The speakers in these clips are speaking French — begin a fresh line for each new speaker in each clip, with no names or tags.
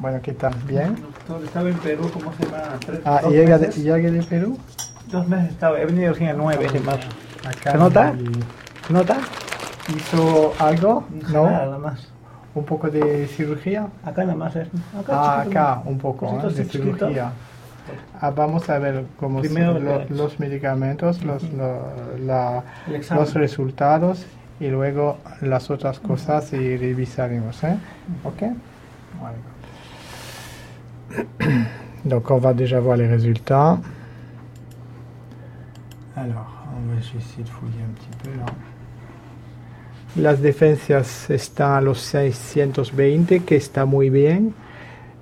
Bueno, ¿qué tal? ¿Bien?
Doctor, estaba en Perú, ¿cómo se llama?
Ah,
dos
¿llega de, llega de Perú?
Dos meses estaba, he venido recién el 9 de marzo.
Acá
¿Se nota?
y- ¿Nota? ¿Hizo algo?
No, nada más.
¿Un poco de cirugía?
Acá nada más es. Acá,
Ah, acá, un poco ¿eh? de
chiquito.
cirugía. Ah, vamos a ver cómo
Primero
son lo- los medicamentos, los, lo- la-
El examen.
los resultados y luego las otras cosas y revisaremos. ¿eh? Ok Voilà. Donc on va déjà voir les résultats. Alors, on va essayer de fouiller un petit peu là. Las defensas están a los 620, que está muy bien.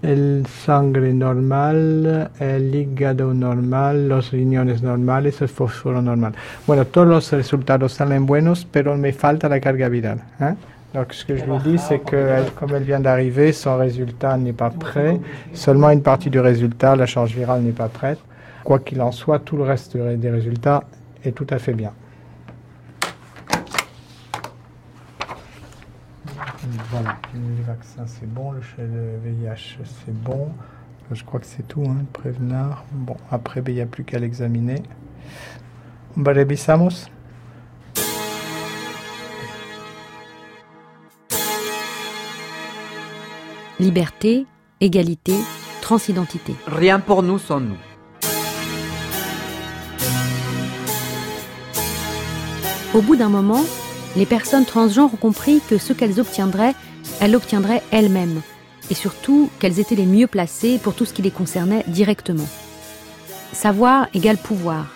El sangre normal, el hígado normal, los riñones normales, el fósforo normal. Bueno, todos los resultados salen buenos, pero me falta la carga viral. hein. Donc ce que je lui dis, c'est que comme elle vient d'arriver, son résultat n'est pas prêt. Seulement une partie du résultat, la charge virale n'est pas prête. Quoi qu'il en soit, tout le reste des résultats est tout à fait bien. Voilà, les vaccins c'est bon, le, VIH c'est bon. Je crois que c'est tout, hein, Prévenard. Bon, après, ben, il n'y a plus qu'à l'examiner. Bah,
Liberté, égalité, transidentité.
Rien pour nous sans nous.
Au bout d'un moment, les personnes transgenres ont compris que ce qu'elles obtiendraient, elles l'obtiendraient elles-mêmes. Et surtout qu'elles étaient les mieux placées pour tout ce qui les concernait directement. Savoir égale pouvoir.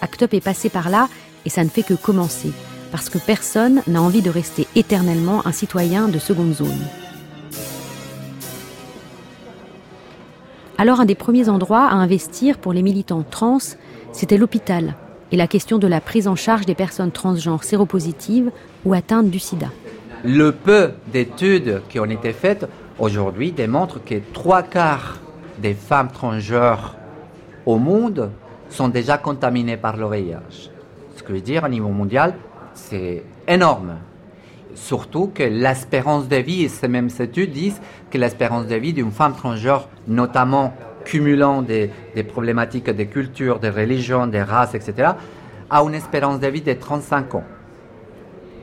Act Up est passé par là et ça ne fait que commencer. Parce que personne n'a envie de rester éternellement un citoyen de seconde zone. Alors un des premiers endroits à investir pour les militants trans, c'était l'hôpital et la question de la prise en charge des personnes transgenres séropositives ou atteintes du sida.
Le peu d'études qui ont été faites aujourd'hui démontrent que trois quarts des femmes transgenres au monde sont déjà contaminées par le VIH. Ce que veut dire, au niveau mondial, c'est énorme. Surtout que l'espérance de vie, et ces mêmes études disent que l'espérance de vie d'une femme transgenre, notamment cumulant des, des problématiques de culture, de religion, de race, etc., a une espérance de vie de 35 ans.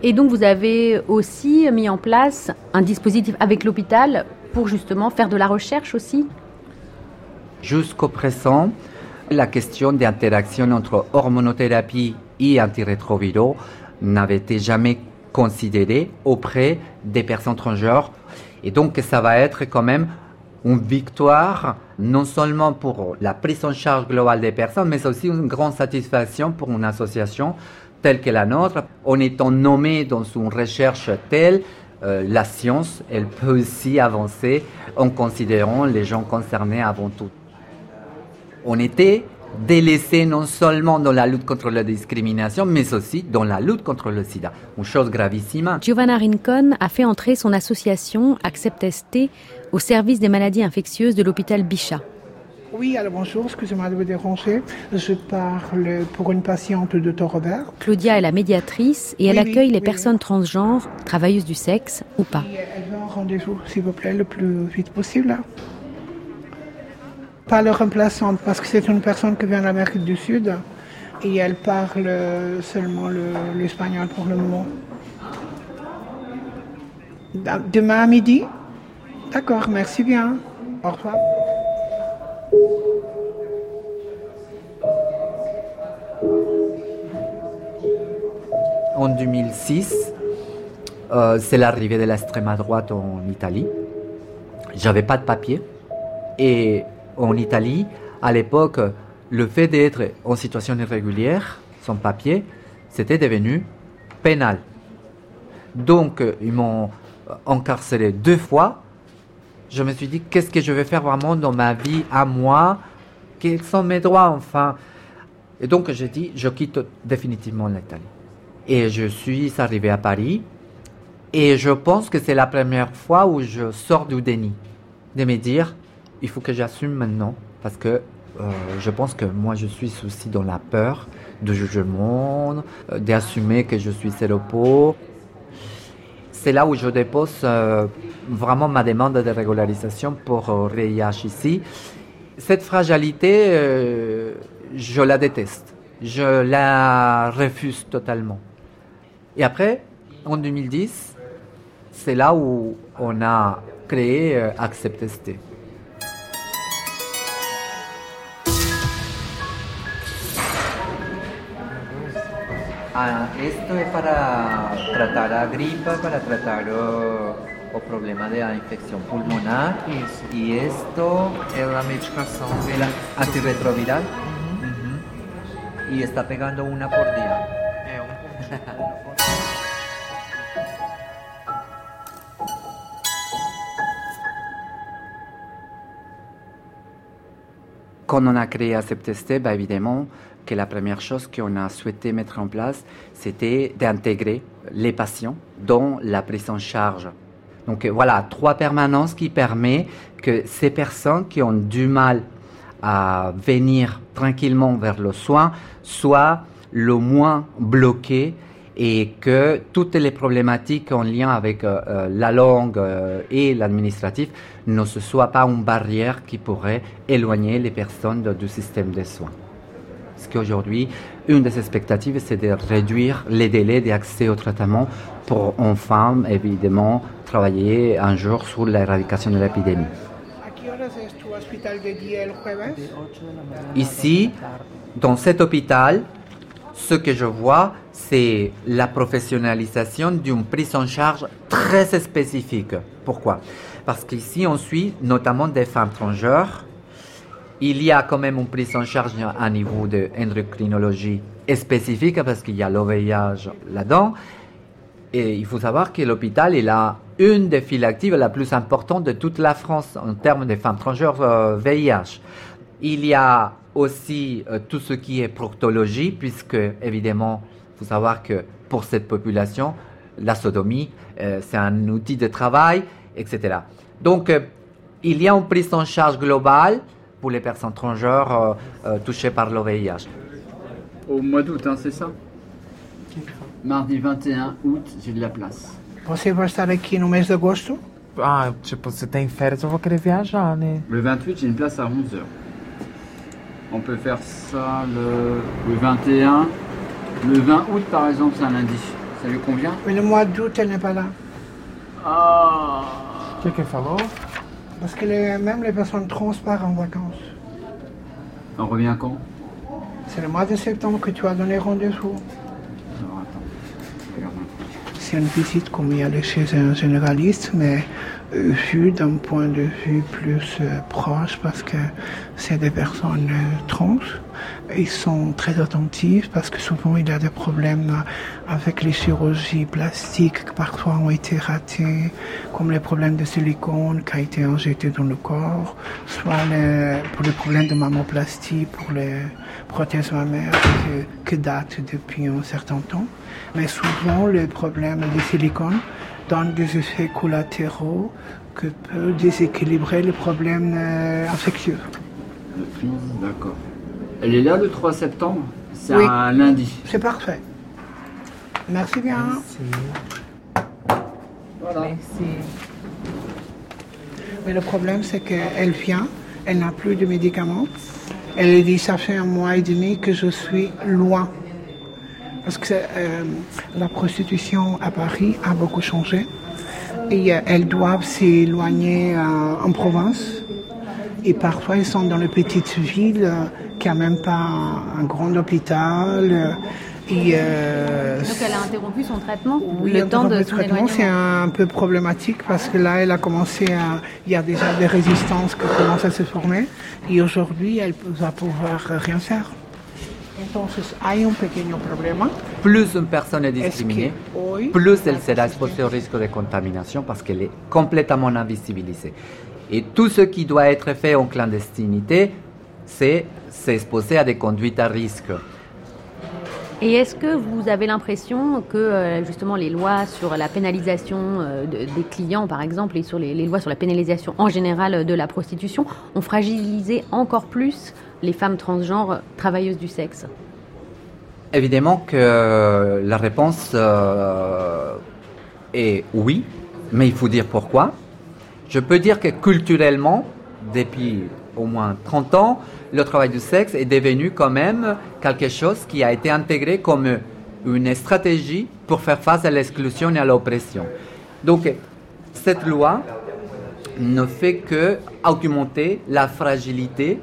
Et donc vous avez aussi mis en place un dispositif avec l'hôpital pour justement faire de la recherche aussi?
Jusqu'au présent, la question d'interaction entre hormonothérapie et antirétroviraux n'avait été jamais considérée auprès des personnes transgenres. Et donc, ça va être quand même une victoire, non seulement pour la prise en charge globale des personnes, mais aussi une grande satisfaction pour une association telle que la nôtre. En étant nommé dans une recherche telle, euh, la science, elle peut aussi avancer en considérant les gens concernés avant tout on était délaissés non seulement dans la lutte contre la discrimination, mais aussi dans la lutte contre le sida. Une chose gravissime.
Giovanna Rincon a fait entrer son association Accept ST au service des maladies infectieuses de l'hôpital Bichat.
Oui, alors bonjour, excusez-moi de vous déranger. Je parle pour une patiente de Robert.
Claudia est la médiatrice et elle
Oui, oui,
accueille les
oui,
personnes transgenres, travailleuses du sexe ou pas.
Et elle veut un rendez-vous, s'il vous plaît, le plus vite possible. Pas le remplaçante, parce que c'est une personne qui vient d'Amérique du Sud et elle parle seulement le- l'espagnol pour le moment. Demain à midi? D'accord, merci bien. Au revoir.
En 2006, euh, c'est l'arrivée de l'extrême droite en Italie. J'avais pas de papier. Et en Italie, à l'époque, le fait d'être en situation irrégulière, sans papier, c'était devenu pénal. Donc, euh, ils m'ont euh, incarcéré deux fois. Je me suis dit, qu'est-ce que je vais faire vraiment dans ma vie à moi? Quels sont mes droits, enfin? Et donc, j'ai dit, je quitte définitivement l'Italie. Et je suis arrivé à Paris. Et je pense que c'est la première fois où je sors du déni. De me dire, il faut que j'assume maintenant. Parce que euh, je pense que moi, je suis aussi dans la peur du jugement, euh, d'assumer que je suis séropo. c'est là où je dépose euh, vraiment ma demande de régularisation pour VIH ici. Cette fragilité, je la déteste. Je la refuse totalement. Et après, en 2010, c'est là où on a créé euh, Ah, esto es para tratar la gripe, para tratar oh, o problema de la infección pulmonar. Y esto es la medicación de la antirretroviral. Ujú. Y está pegando una por día. Quand on a créé AcceptST, bah évidemment que la première chose qu'on a souhaité mettre en place, c'était d'intégrer les patients dans la prise en charge. Donc euh, voilà, trois permanences qui permettent que ces personnes qui ont du mal à venir tranquillement vers le soin soient le moins bloquées et que toutes les problématiques en lien avec euh, euh, la langue et l'administratif ne se soient pas une barrière qui pourrait éloigner les personnes du système de soins. Parce qu'aujourd'hui, une des expectatives, c'est de réduire les délais d'accès au traitement pour enfin, évidemment, travailler un jour sur l'éradication de l'épidémie. Ici, dans cet hôpital, ce que je vois, c'est la professionnalisation d'une prise en charge très spécifique. Pourquoi? Parce qu'ici, on suit notamment des femmes transgenres. Il y a quand même une prise en charge à niveau de endocrinologie spécifique parce qu'il y a l'OVIH là-dedans. Et il faut savoir que l'hôpital est là une des files actives la plus importante de toute la France en termes de femmes transgenres euh, VIH. Il y a aussi euh, tout ce qui est proctologie, puisque évidemment, il faut savoir que pour cette population, la sodomie, euh, c'est un outil de travail, etc. Donc, euh, il y a une prise en charge globale pour les personnes transgenres euh, euh, touchées par le VIH.
Au mois d'août, hein, c'est ça? Mardi 21 août, j'ai de la place.
Você vai estar aqui no mês de agosto?
Ah, tipo, se tem férias, eu vou querer viajar, né?
Le 28, j'ai une place à 11h. On peut faire ça le, le 21. Le 20 août, par exemple, c'est un lundi. Ça lui convient?
Mais le mois d'août, elle n'est pas là.
Ah
O que que falou?
Parce que les- même les personnes trans partent en vacances.
On revient quand?
C'est le mois de septembre que tu as donné rendez-vous. C'est une visite comme il y a chez un généraliste, mais euh, vue d'un point de vue plus euh, proche parce que c'est des personnes euh, trans. Ils sont très attentifs parce que souvent il y a des problèmes avec les chirurgies plastiques qui parfois ont été ratées, comme les problèmes de silicone qui a été injecté dans le corps, soit les- pour les problèmes de mammoplastie, pour les prothèses mammaires que, que datent depuis un certain temps. Mais souvent, les problèmes de silicone donnent des effets collatéraux que peut déséquilibrer les problèmes euh, infectieux.
Le 15, d'accord. Elle est là le 3 septembre C'est
Oui.
un lundi.
C'est parfait. Merci bien.
Voilà.
Merci.
Mais le problème, c'est qu'elle vient, elle n'a plus de médicaments. Elle dit, ça fait un mois et demi que je suis loin. Parce que euh, la prostitution à Paris a beaucoup changé. Et euh, elles doivent s'éloigner euh, en province. Et parfois, ils sont dans les petites villes n'ont même pas un, un grand hôpital. euh, et, euh,
Donc elle a interrompu son traitement?
Oui,
le temps de son
traitement, c'est un peu problématique parce que là, elle a commencé à. Il y a déjà des résistances qui commencent à se former et aujourd'hui, elle va pouvoir rien faire. Entonces, hay un pequeño problema.
Plus une personne est
Es
discriminée,
que
plus elle sera exposée au risque de contamination parce qu'elle est complètement invisibilisée. Et tout ce qui doit être fait en clandestinité, c'est s'exposer à des conduites à risque.
Et est-ce que vous avez l'impression que euh, justement les lois sur la pénalisation euh, de- des clients, par exemple, et sur les, les lois sur la pénalisation en général euh, de la prostitution, ont fragilisé encore plus les femmes transgenres travailleuses du sexe?
Évidemment que la réponse euh, Et oui, mais il faut dire pourquoi. Je peux dire que culturellement, depuis au moins 30 ans, le travail du sexe est devenu quand même quelque chose qui a été intégré comme une stratégie pour faire face à l'exclusion et à l'oppression. Donc, cette loi ne fait que augmenter la fragilité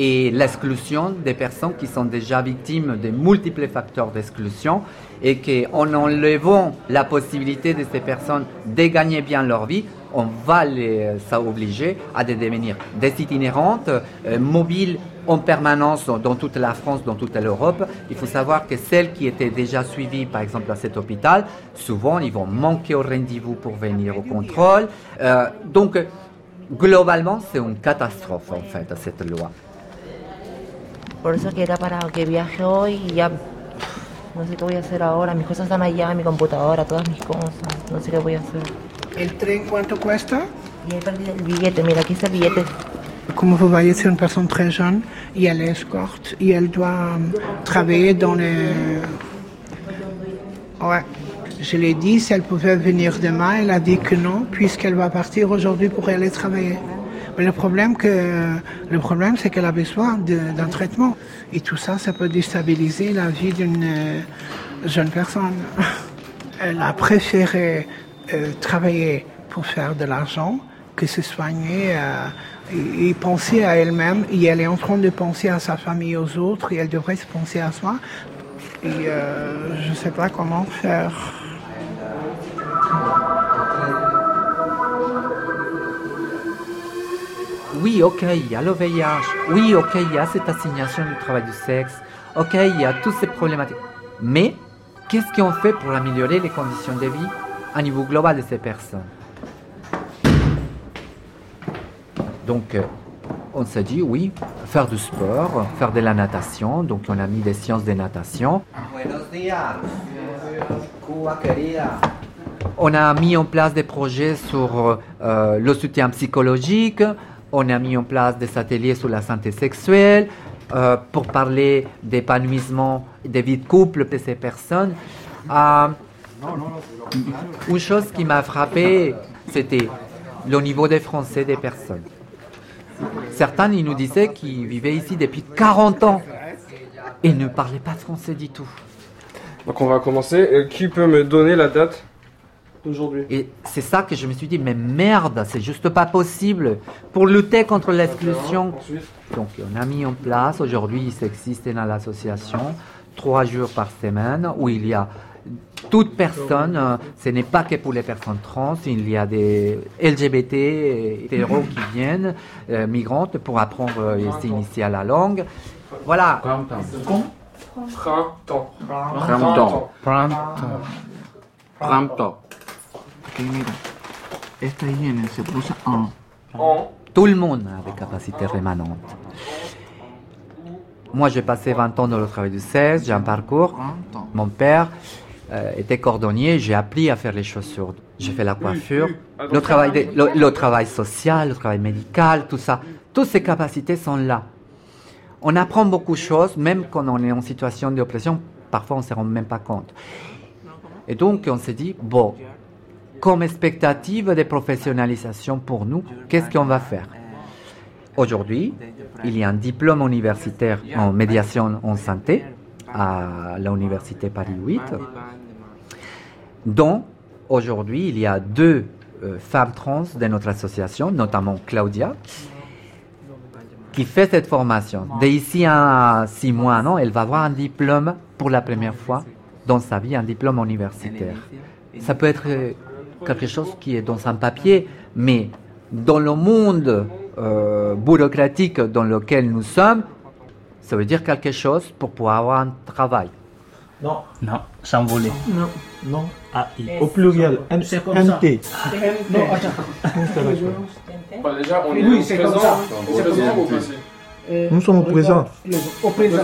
et l'exclusion des personnes qui sont déjà victimes de multiples facteurs d'exclusion et qu'en enlevant la possibilité de ces personnes de gagner bien leur vie, on va les obliger à devenir des itinérantes, euh, mobiles en permanence dans, toute la France, dans toute l'Europe. Il faut savoir que celles qui étaient déjà suivies, par exemple, à cet hôpital, souvent, ils vont manquer au rendez-vous pour venir au contrôle. Euh, donc, globalement, c'est une catastrophe, en fait, cette loi.
Por eso que era para que viaje hoy y ya no sé qué voy a hacer ahora. Mis cosas están allá, mi computadora, todas mis cosas. No sé qué voy a hacer.
El tren, ¿cuánto cuesta?
Y he perdido el billete, mira, aquí está el billete.
Comme vous voyez, c'est une personne très jeune et elle est escorte et elle doit euh, travailler dans les... Ouais. Je l'ai dit, si elle pouvait venir demain, elle a dit que non, puisqu'elle va partir aujourd'hui pour aller travailler. Le problème, que, le problème c'est qu'elle a besoin d'un traitement. Et tout ça, ça peut déstabiliser la vie d'une euh, jeune personne. Elle a préféré euh, travailler pour faire de l'argent que se soigner euh, et, penser à elle-même. Et elle est en train de penser à sa famille, aux autres, et elle devrait se penser à soi. Et je ne sais pas comment faire.
Oui, ok, il y a le VIH. Oui, ok, il y a cette assignation du travail du sexe. Ok, il y a toutes ces problématiques. Mais qu'est-ce qu'on fait pour améliorer les conditions de vie à niveau global de ces personnes? Donc, euh, on s'est dit, oui, faire du sport, faire de la natation. Donc, on a mis des sciences de natation. On a mis en place des projets sur euh, le soutien psychologique. On a mis en place des ateliers sur la santé sexuelle euh, pour parler d'épanouissement des vies de couple de ces personnes. Euh, une chose qui m'a frappé, c'était le niveau des français des personnes. Certains, ils nous disaient qu'ils vivaient ici depuis 40 ans et ne parlaient pas français du tout.
Donc on va commencer. Euh, qui peut me donner la date?
Et c'est ça que je me suis dit, mais merde, c'est juste pas possible pour lutter contre l'exclusion. Donc on a mis en place, aujourd'hui il existe dans l'association, trois jours par semaine où il y a toute personne, euh, ce n'est pas que pour les personnes trans, il y a des LGBT, et hétéros qui viennent, euh, migrantes, pour apprendre euh, et s'initier à la langue. Voilà.
printemps.
Printemps. Printemps.
Ok, mira. Esta higiene se puso en.
En.
Tout le monde a des capacités rémanentes. Moi, j'ai passé 20 ans dans le travail du 16, j'ai un parcours. Mon père euh, était cordonnier, j'ai appris à faire les chaussures. J'ai fait la coiffure, le travail, de- le, le travail social, le travail médical, tout ça. Toutes ces capacités sont là. On apprend beaucoup de choses, même quand on est en situation d'oppression, parfois on ne se rend même pas compte. Et donc on s'est dit, bon, comme expectative de professionnalisation pour nous, qu'est-ce qu'on va faire? Aujourd'hui, il y a un diplôme universitaire en médiation en santé à l'université Paris 8, dont aujourd'hui il y a deux euh, femmes trans de notre association, notamment Claudia, qui fait cette formation. D'ici à six mois, non, elle va avoir un diplôme pour la première fois dans sa vie, un diplôme universitaire. Ça peut être euh, quelque chose qui est dans un papier, mais dans le monde euh, bureaucratique dans lequel nous sommes, ça veut dire quelque chose pour pouvoir avoir un travail.
Non, non, s'envoler.
Non, non, AI. Au pluriel,
C'est comme ça.
NT.
Non, attends.
Déjà, on est
Oui,
au
c'est comme ça. C'est comme ça.
passé
Nous sommes au présent.
Au présent.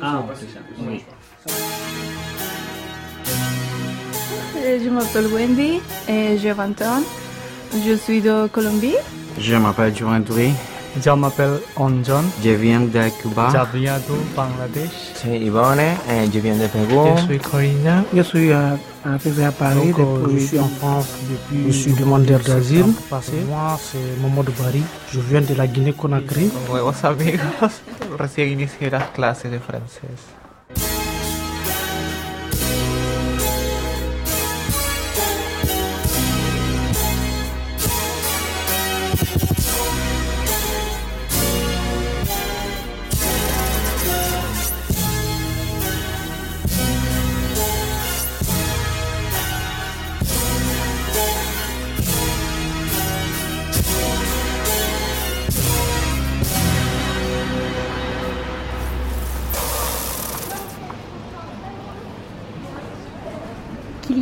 Ah,
c'est
ça.
Euh, Je m'appelle Wendy et j'ai 20 ans. Je suis de Colombie.
Je m'appelle Johan Touré
Je m'appelle Onjon.
Je viens de Cuba.
Je viens du Bangladesh.
Soy Ivone et je viens de Pérou.
Je suis Corina. Je suis euh, arrivé à Paris
Donc, euh,
depuis...
je suis en France depuis.
Je suis demandeur d'asile.
Passé. Moi, c'est Momo de Bari. Je viens de la Guinée-Conakry.
Nuevos amigos. Recién inicié las clases de francés.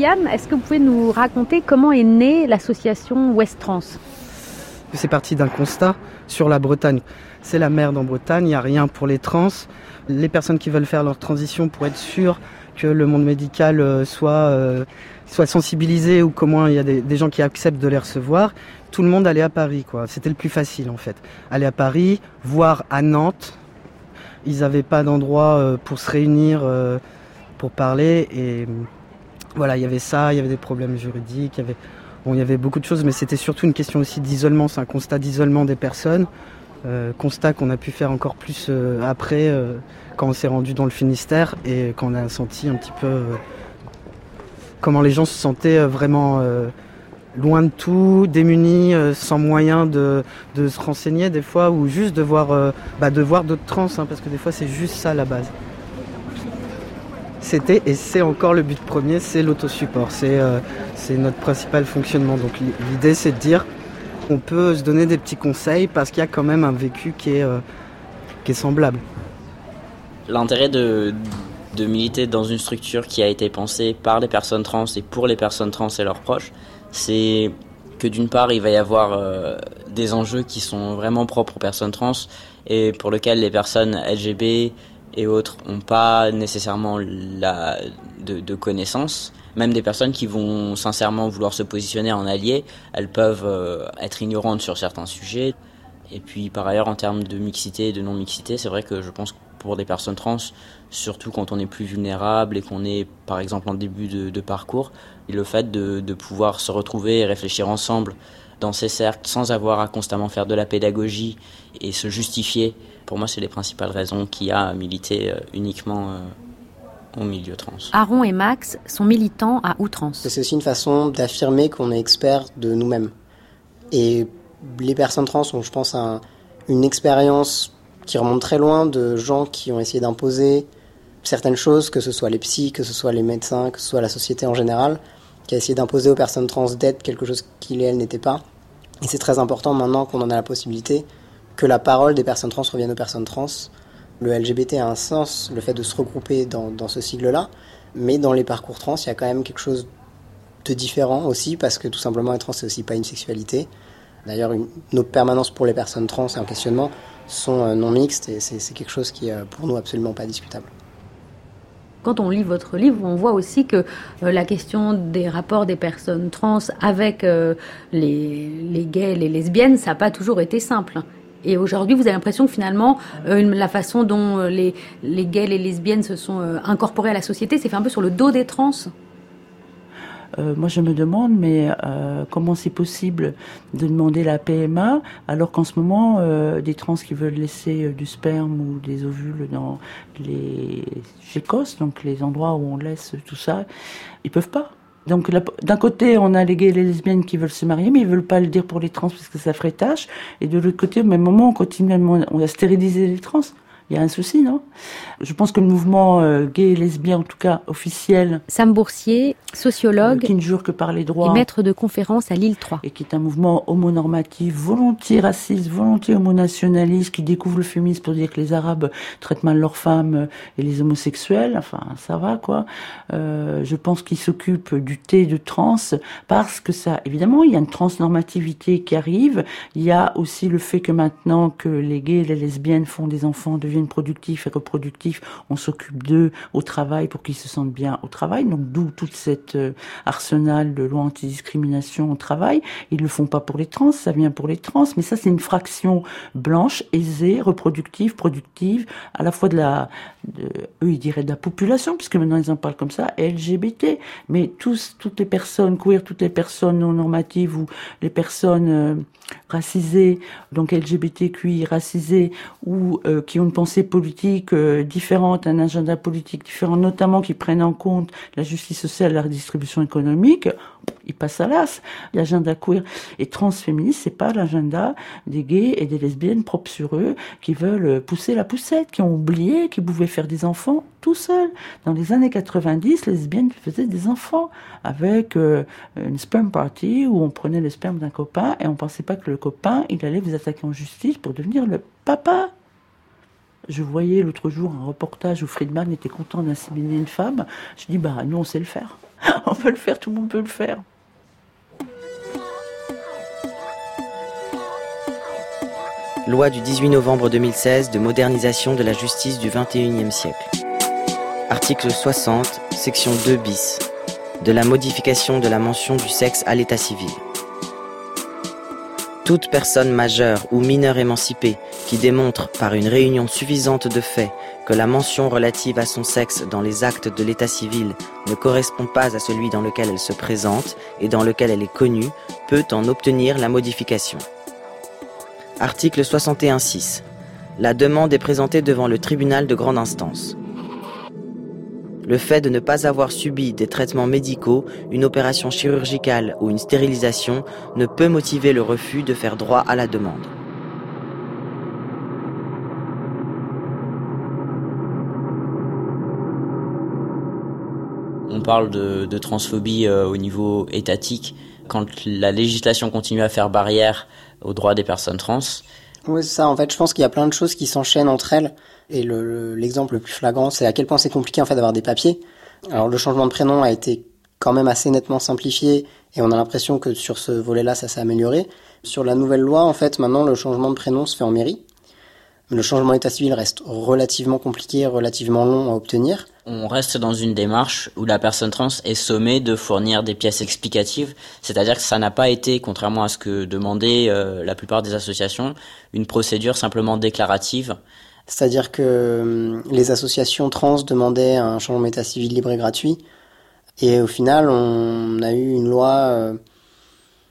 Est-ce que vous pouvez nous raconter comment est née l'association West Trans?
C'est parti d'un constat sur la Bretagne. C'est la merde en Bretagne, il n'y a rien pour les trans. Les personnes qui veulent faire leur transition pour être sûres que le monde médical euh, soit, euh, soit sensibilisé ou comment il y a des, gens qui acceptent de les recevoir, tout le monde allait à Paris. C'était le plus facile en fait. Aller à Paris, voire à Nantes. Ils n'avaient pas d'endroit euh, pour se réunir, pour parler. Et voilà, il y avait ça, il y avait des problèmes juridiques, il y avait, bon, y avait beaucoup de choses, mais c'était surtout une question aussi d'isolement. C'est un constat d'isolement des personnes. Euh, constat qu'on a pu faire encore plus euh, après euh, quand on s'est rendu dans le Finistère et quand on a senti un petit peu comment les gens se sentaient vraiment loin de tout, démunis, sans moyen de, se renseigner des fois ou juste de voir, bah, d'autres trans hein, parce que des fois c'est juste ça la base. C'était et c'est encore le but premier, c'est l'autosupport, c'est euh, notre principal fonctionnement. Donc l'idée c'est de dire on peut se donner des petits conseils parce qu'il y a quand même un vécu qui est, euh, qui est semblable.
L'intérêt de, de militer dans une structure qui a été pensée par les personnes trans et pour les personnes trans et leurs proches, c'est que d'une part, il va y avoir euh, des enjeux qui sont vraiment propres aux personnes trans et pour lesquels les personnes LGB et autres n'ont pas nécessairement la, de, connaissances. Même des personnes qui vont sincèrement vouloir se positionner en allié, elles peuvent euh, être ignorantes sur certains sujets. Et puis par ailleurs, en termes de mixité et de non-mixité, c'est vrai que je pense que pour des personnes trans, surtout quand on est plus vulnérable et qu'on est par exemple en début de, parcours, le fait de pouvoir se retrouver et réfléchir ensemble dans ces cercles sans avoir à constamment faire de la pédagogie et se justifier, pour moi c'est les principales raisons qu'il y a à militer euh, uniquement euh, au milieu trans.
Aaron et Max sont militants à outrance.
C'est aussi une façon d'affirmer qu'on est expert de nous-mêmes. Et les personnes trans ont, je pense, un, une expérience qui remonte très loin de gens qui ont essayé d'imposer certaines choses, que ce soit les psys, que ce soit les médecins, que ce soit la société en général, qui a essayé d'imposer aux personnes trans d'être quelque chose qu'ils et elles n'étaient pas. Et c'est très important maintenant qu'on en a la possibilité que la parole des personnes trans revienne aux personnes trans. Le LGBT a un sens, le fait de se regrouper dans, ce sigle-là, mais dans les parcours trans, il y a quand même quelque chose de différent aussi, parce que tout simplement être trans, c'est aussi pas une sexualité. D'ailleurs, nos permanences pour les personnes trans et en questionnement sont euh, non mixtes, et c'est quelque chose qui est euh, pour nous absolument pas discutable.
Quand on lit votre livre, on voit aussi que euh, la question des rapports des personnes trans avec les, les gays, les lesbiennes, ça n'a pas toujours été simple. Et aujourd'hui, vous avez l'impression que finalement, euh, la façon dont euh, les, les gays, les lesbiennes se sont euh, incorporés à la société, c'est fait un peu sur le dos des trans?
Moi, je me demande, mais comment c'est possible de demander la PMA alors qu'en ce moment, des trans qui veulent laisser du sperme ou des ovules dans les fécos, donc les endroits où on laisse tout ça, ils peuvent pas. Donc d'un côté, on a les gays et les lesbiennes qui veulent se marier, mais ils veulent pas le dire pour les trans parce que ça ferait tâche. Et de l'autre côté, au même moment, on continue, on a stérilisé les trans. Il y a un souci, non? Je pense que le mouvement euh, gay et lesbien, en tout cas officiel...
Sam Boursier, sociologue...
Euh, qui ne jure que par les droits...
Et maître de conférence à Lille 3.
Et qui est un mouvement homonormatif, volontiers raciste, volontiers homonationaliste, qui découvre le féminisme pour dire que les Arabes traitent mal leurs femmes et les homosexuels. Enfin, ça va, quoi. Euh, je pense qu'il s'occupe du thé de trans parce que ça... Évidemment, il y a une transnormativité qui arrive. Il y a aussi le fait que maintenant que les gays et les lesbiennes font des enfants, deviennent deviennent productifs et reproductifs, on s'occupe d'eux au travail pour qu'ils se sentent bien au travail. Donc d'où toute cette euh, arsenal de lois antidiscrimination au travail. Ils le font pas pour les trans, ça vient pour les trans, mais ça c'est une fraction blanche, aisée, reproductive, productive, à la fois de la, eux ils diraient de la population, puisque maintenant ils en parlent comme ça, LGBT, mais tous, toutes les personnes queer, toutes les personnes non normatives ou les personnes euh, racisées, donc LGBTQI racisées ou euh, qui ont une pensée politique euh, différente, un agenda politique différent, notamment qui prennent en compte la justice sociale, la redistribution économique, ils passent à l'as. L'agenda queer et transféministe, c'est pas l'agenda des gays et des lesbiennes propres sur eux qui veulent pousser la poussette, qui ont oublié qu'ils pouvaient faire des enfants tout seuls. Dans les années 90, les lesbiennes faisaient des enfants avec une sperm party où on prenait le sperme d'un copain et on pensait pas que le copain, il allait vous attaquer en justice pour devenir le papa. Je voyais l'autre jour un reportage où Friedman était content d'inséminer une femme. Je dis, bah, nous, on sait le faire. on peut le faire, tout le monde peut le faire.
Loi du 18 novembre 2016 de modernisation de la justice du 21e siècle. Article 60, section 2 bis. De la modification de la mention du sexe à l'état civil. Toute personne majeure ou mineure émancipée qui démontre par une réunion suffisante de faits que la mention relative à son sexe dans les actes de l'état civil ne correspond pas à celui dans lequel elle se présente et dans lequel elle est connue peut en obtenir la modification. Article 61.6. La demande est présentée devant le tribunal de grande instance. Le fait de ne pas avoir subi des traitements médicaux, une opération chirurgicale ou une stérilisation ne peut motiver le refus de faire droit à la demande.
On parle de, transphobie euh, au niveau étatique quand la législation continue à faire barrière aux droits des personnes trans.
Oui, c'est ça. En fait, je pense qu'il y a plein de choses qui s'enchaînent entre elles. Et l'exemple le, plus flagrant, c'est à quel point c'est compliqué en fait d'avoir des papiers. Alors, le changement de prénom a été quand même assez nettement simplifié et on a l'impression que sur ce volet-là, ça s'est amélioré. Sur la nouvelle loi, en fait, maintenant, le changement de prénom se fait en mairie. Le changement d'état civil reste relativement compliqué, relativement long à obtenir.
On reste dans une démarche où la personne trans est sommée de fournir des pièces explicatives, c'est-à-dire que ça n'a pas été, contrairement à ce que demandaient euh, la plupart des associations, une procédure simplement déclarative.
C'est-à-dire que hum, les associations trans demandaient un changement d'état civil libre et gratuit, et au final, on a eu une loi euh,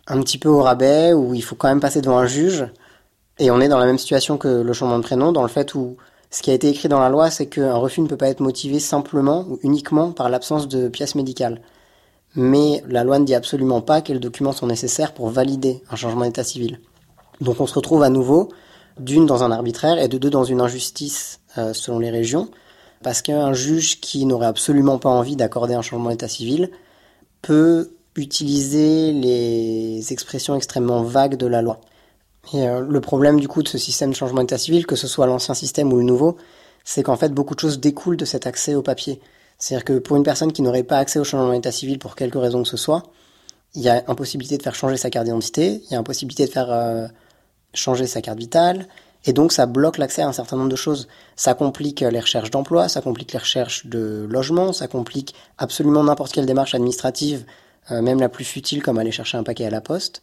un petit peu au rabais où il faut quand même passer devant un juge et on est dans la même situation que le changement de prénom, dans le fait où ce qui a été écrit dans la loi, c'est qu'un refus ne peut pas être motivé simplement ou uniquement par l'absence de pièces médicales. Mais la loi ne dit absolument pas quels documents sont nécessaires pour valider un changement d'état civil. Donc on se retrouve à nouveau, d'une dans un arbitraire et de deux dans une injustice euh, selon les régions, parce qu'un juge qui n'aurait absolument pas envie d'accorder un changement d'état civil peut utiliser les expressions extrêmement vagues de la loi. Et euh, le problème du coup de ce système de changement d'état civil, que ce soit l'ancien système ou le nouveau, c'est qu'en fait beaucoup de choses découlent de cet accès au papier. C'est-à-dire que pour une personne qui n'aurait pas accès au changement d'état civil pour quelque raison que ce soit, il y a impossibilité de faire changer sa carte d'identité, il y a impossibilité de faire euh, changer sa carte vitale, et donc ça bloque l'accès à un certain nombre de choses. Ça complique les recherches d'emploi, ça complique les recherches de logement, ça complique absolument n'importe quelle démarche administrative, euh, même la plus futile comme aller chercher un paquet à la poste.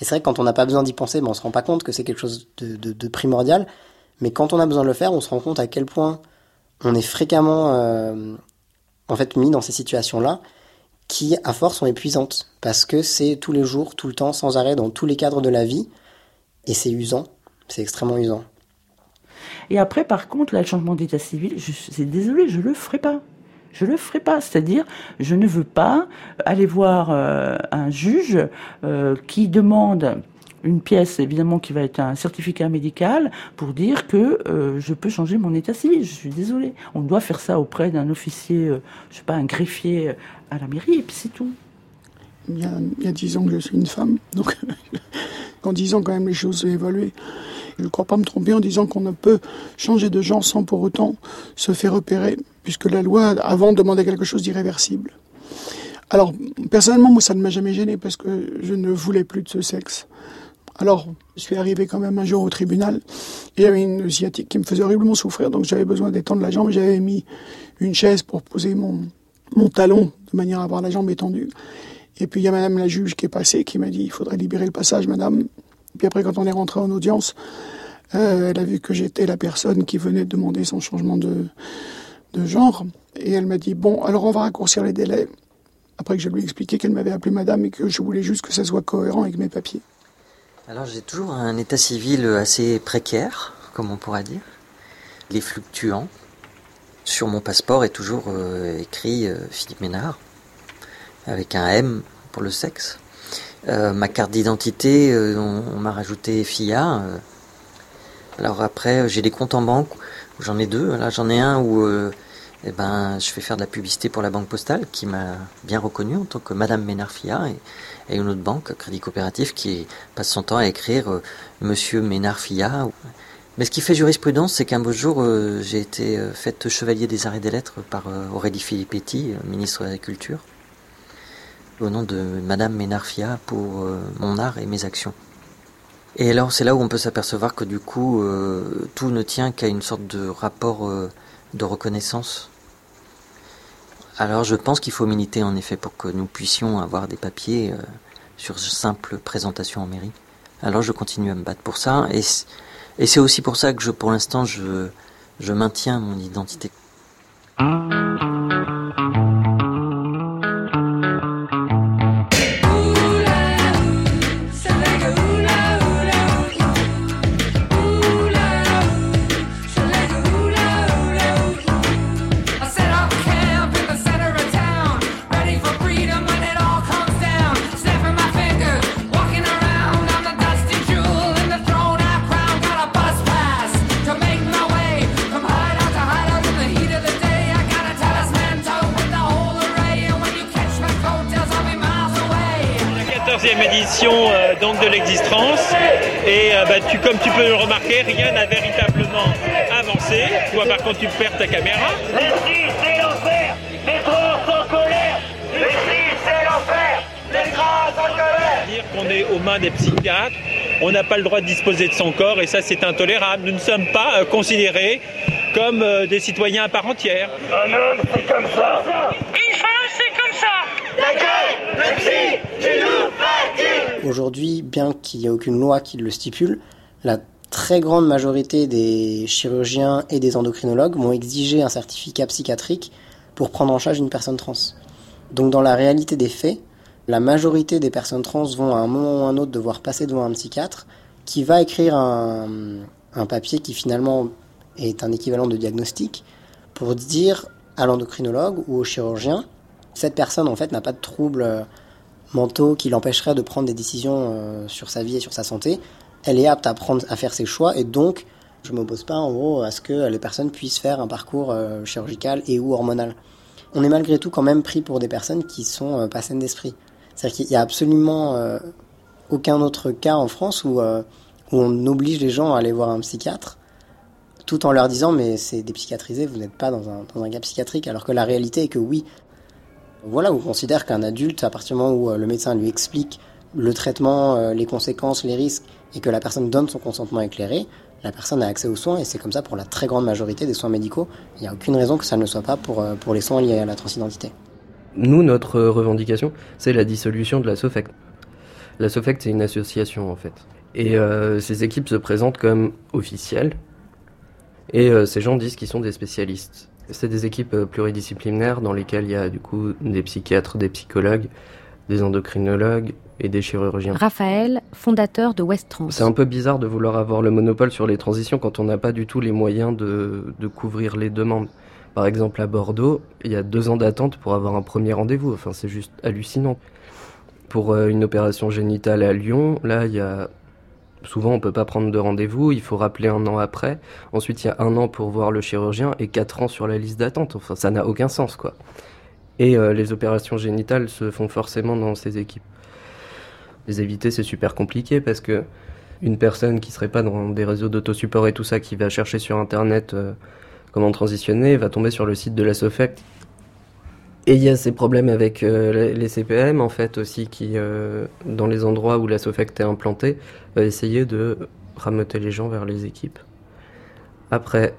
Et c'est vrai que quand on n'a pas besoin d'y penser, ben on se rend pas compte que c'est quelque chose de, primordial. Mais quand on a besoin de le faire, on se rend compte à quel point on est fréquemment euh, en fait mis dans ces situations-là qui, à force, sont épuisantes. Parce que c'est tous les jours, tout le temps, sans arrêt, dans tous les cadres de la vie. Et c'est usant. C'est extrêmement usant.
Et après, par contre, là, le changement d'état civil, je suis désolé, je le ferai pas. Je le ferai pas. C'est-à-dire, je ne veux pas aller voir euh, un juge euh, qui demande une pièce, évidemment, qui va être un certificat médical pour dire que euh, je peux changer mon état civil. Je suis désolée. On doit faire ça auprès d'un officier, je sais pas, un greffier à la mairie, et puis c'est tout.
Il y, a, dix ans que je suis une femme, donc en dix ans quand même les choses ont évolué. Je ne crois pas me tromper en disant qu'on ne peut changer de genre sans pour autant se faire repérer, puisque la loi avant demandait quelque chose d'irréversible. Alors, personnellement, moi, ça ne m'a jamais gêné parce que je ne voulais plus de ce sexe.
Alors, je suis arrivé quand même un jour au tribunal et il y avait une sciatique qui me faisait horriblement souffrir, donc j'avais besoin d'étendre la jambe. J'avais mis une chaise pour poser mon talon de manière à avoir la jambe étendue. Et puis il y a madame la juge qui est passée, qui m'a dit il faudrait libérer le passage, madame. Et puis après, quand on est rentré en audience, euh, elle a vu que j'étais la personne qui venait de demander son changement de, de genre. Et elle m'a dit bon, alors on va raccourcir les délais. Après que je lui ai expliqué qu'elle m'avait appelé madame et que je voulais juste que ça soit cohérent avec mes papiers.
Alors j'ai toujours un état civil assez précaire, comme on pourrait dire. Les fluctuants. Sur mon passeport est toujours euh, écrit euh, Philippe Ménard, avec un M pour le sexe. Euh, ma carte d'identité, on, on m'a rajouté FIA. alors après, j'ai des comptes en banque, j'en ai deux. Là, j'en ai un où eh ben, je fais faire de la publicité pour la banque postale, qui m'a bien reconnu en tant que Madame Ménard FIA, et, une autre banque, Crédit Coopératif, qui passe son temps à écrire Monsieur Ménard FIA. Mais ce qui fait jurisprudence, c'est qu'un beau jour, euh, j'ai été euh, faite chevalier des arrêts des lettres par euh, Aurélie Filippetti, ministre de l'Agriculture, au nom de Madame Ménarfia pour mon art et mes actions. Et alors, c'est là où on peut s'apercevoir que du coup, tout ne tient qu'à une sorte de rapport de reconnaissance. Alors, je pense qu'il faut militer en effet pour que nous puissions avoir des papiers sur simple présentation en mairie. Alors, je continue à me battre pour ça et c'est aussi pour ça que je, pour l'instant, je, je maintiens mon identité.
Édition euh, donc de l'existence. Et euh, bah, tu, comme tu peux le remarquer rien n'a véritablement avancé. Toi par contre tu perds ta caméra.
Merci, c'est l'enfer. Les trans en colère. Merci, c'est l'enfer. Les trans en colère.
Dire qu'on est aux mains des psychiatres on n'a pas le droit de disposer de son corps et ça c'est intolérable. Nous ne sommes pas euh, considérés comme des citoyens à part entière.
Un homme c'est comme ça
une femme c'est comme ça
la gueule le psy tu nous
Aujourd'hui, bien qu'il n'y ait aucune loi qui le stipule, la très grande majorité des chirurgiens et des endocrinologues m'ont exigé un certificat psychiatrique pour prendre en charge une personne trans. Donc dans la réalité des faits, la majorité des personnes trans vont à un moment ou à un autre devoir passer devant un psychiatre qui va écrire un, un papier qui finalement est un équivalent de diagnostic pour dire à l'endocrinologue ou au chirurgien cette personne en fait n'a pas de trouble mentaux qui l'empêcheraient de prendre des décisions euh, sur sa vie et sur sa santé, elle est apte à, prendre, à faire ses choix et donc je m'oppose pas en gros à ce que les personnes puissent faire un parcours euh, chirurgical et ou hormonal. On est malgré tout quand même pris pour des personnes qui sont euh, pas saines d'esprit. C'est-à-dire qu'il n'y a absolument aucun autre cas en France où, où on oblige les gens à aller voir un psychiatre tout en leur disant mais c'est des psychiatrisés, vous n'êtes pas dans un, dans un cas psychiatrique, alors que la réalité est que oui, voilà, on considère qu'un adulte, à partir du moment où euh, le médecin lui explique le traitement, euh, les conséquences, les risques, et que la personne donne son consentement éclairé, la personne a accès aux soins, et c'est comme ça pour la très grande majorité des soins médicaux. Il n'y a aucune raison que ça ne soit pas pour, euh, pour les soins liés à la transidentité.
Nous, notre revendication, c'est la dissolution de la SOFECT. La SOFECT, c'est une association, en fait. Et ces équipes se présentent comme officielles, et ces gens disent qu'ils sont des spécialistes. C'est des équipes euh, pluridisciplinaires dans lesquelles il y a du coup des psychiatres, des psychologues, des endocrinologues et des chirurgiens.
Raphaël, fondateur de West Trans.
C'est un peu bizarre de vouloir avoir le monopole sur les transitions quand on n'a pas du tout les moyens de, de, couvrir les demandes. Par exemple, à Bordeaux, il y a deux ans d'attente pour avoir un premier rendez-vous. Enfin, c'est juste hallucinant. Pour euh, une opération génitale à Lyon, là, il y a Souvent, on peut pas prendre de rendez-vous, il faut rappeler un an après. Ensuite, il y a un an pour voir le chirurgien et quatre ans sur la liste d'attente. Enfin, ça n'a aucun sens, quoi. Et euh, les opérations génitales se font forcément dans ces équipes. Les éviter, c'est super compliqué parce que une personne qui serait pas dans des réseaux d'autosupport et tout ça, qui va chercher sur internet euh, comment transitionner, va tomber sur le site de la SOFEC. Et il y a ces problèmes avec euh, les CPM, en fait, aussi, qui, euh, dans les endroits où la SOFECT est implantée, va essayer de rameuter les gens vers les équipes. Après,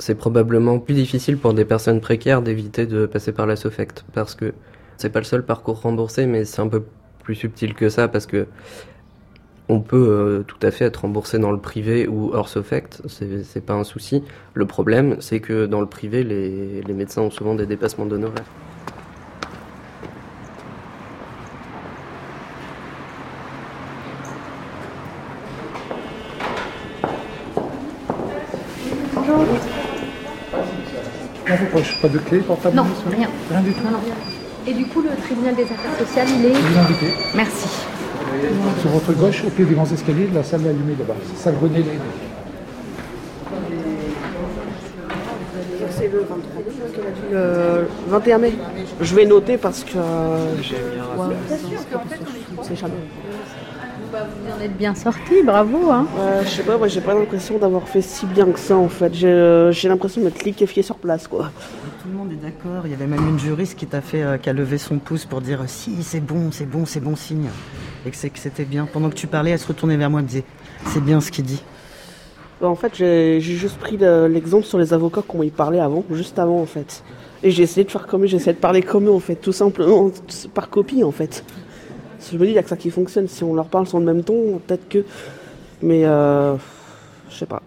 c'est probablement plus difficile pour des personnes précaires d'éviter de passer par la SOFECT, parce que c'est pas le seul parcours remboursé, mais c'est un peu plus subtil que ça, parce que on peut euh, tout à fait être remboursé dans le privé ou hors SOFECT, c'est pas un souci. Le problème, c'est que dans le privé, les, les médecins ont souvent des dépassements d'honoraires.
Bonjour.
Pas de clé portable
Non, rien.
Rien du tout.
Non, non. Et du coup, le tribunal des affaires sociales, il est.
Vous invitez.
Merci.
Sur votre gauche, au pied des grands escaliers, la salle est allumée là-bas. Salle René Lé.
C'est le 23 qu'elle a dit le 21 mai. Je vais noter parce que. Ouais, c'est jamais.
Vous en êtes bien sorti, bravo. Hein.
Euh, je sais pas, moi j'ai pas l'impression d'avoir fait si bien que ça en fait. J'ai euh, l'impression de m'être liquéfié sur place quoi.
Tout le monde est d'accord. Il y avait même une juriste qui t'a fait, euh, qui a levé son pouce pour dire si c'est bon, c'est bon, c'est bon signe, et que c'était bien. Pendant que tu parlais, elle se retournait vers moi, et me disait c'est bien ce qu'il dit.
Bah, en fait, j'ai juste pris le- l'exemple sur les avocats qu'on y parlait avant, juste avant en fait. Et j'ai essayé de faire comme eux, j'ai essayé de parler comme eux en fait, tout simplement, par copie en fait. Je me dis, il n'y a que ça qui fonctionne. Si on leur parle sur le même ton, peut-être que. Mais euh, je sais pas.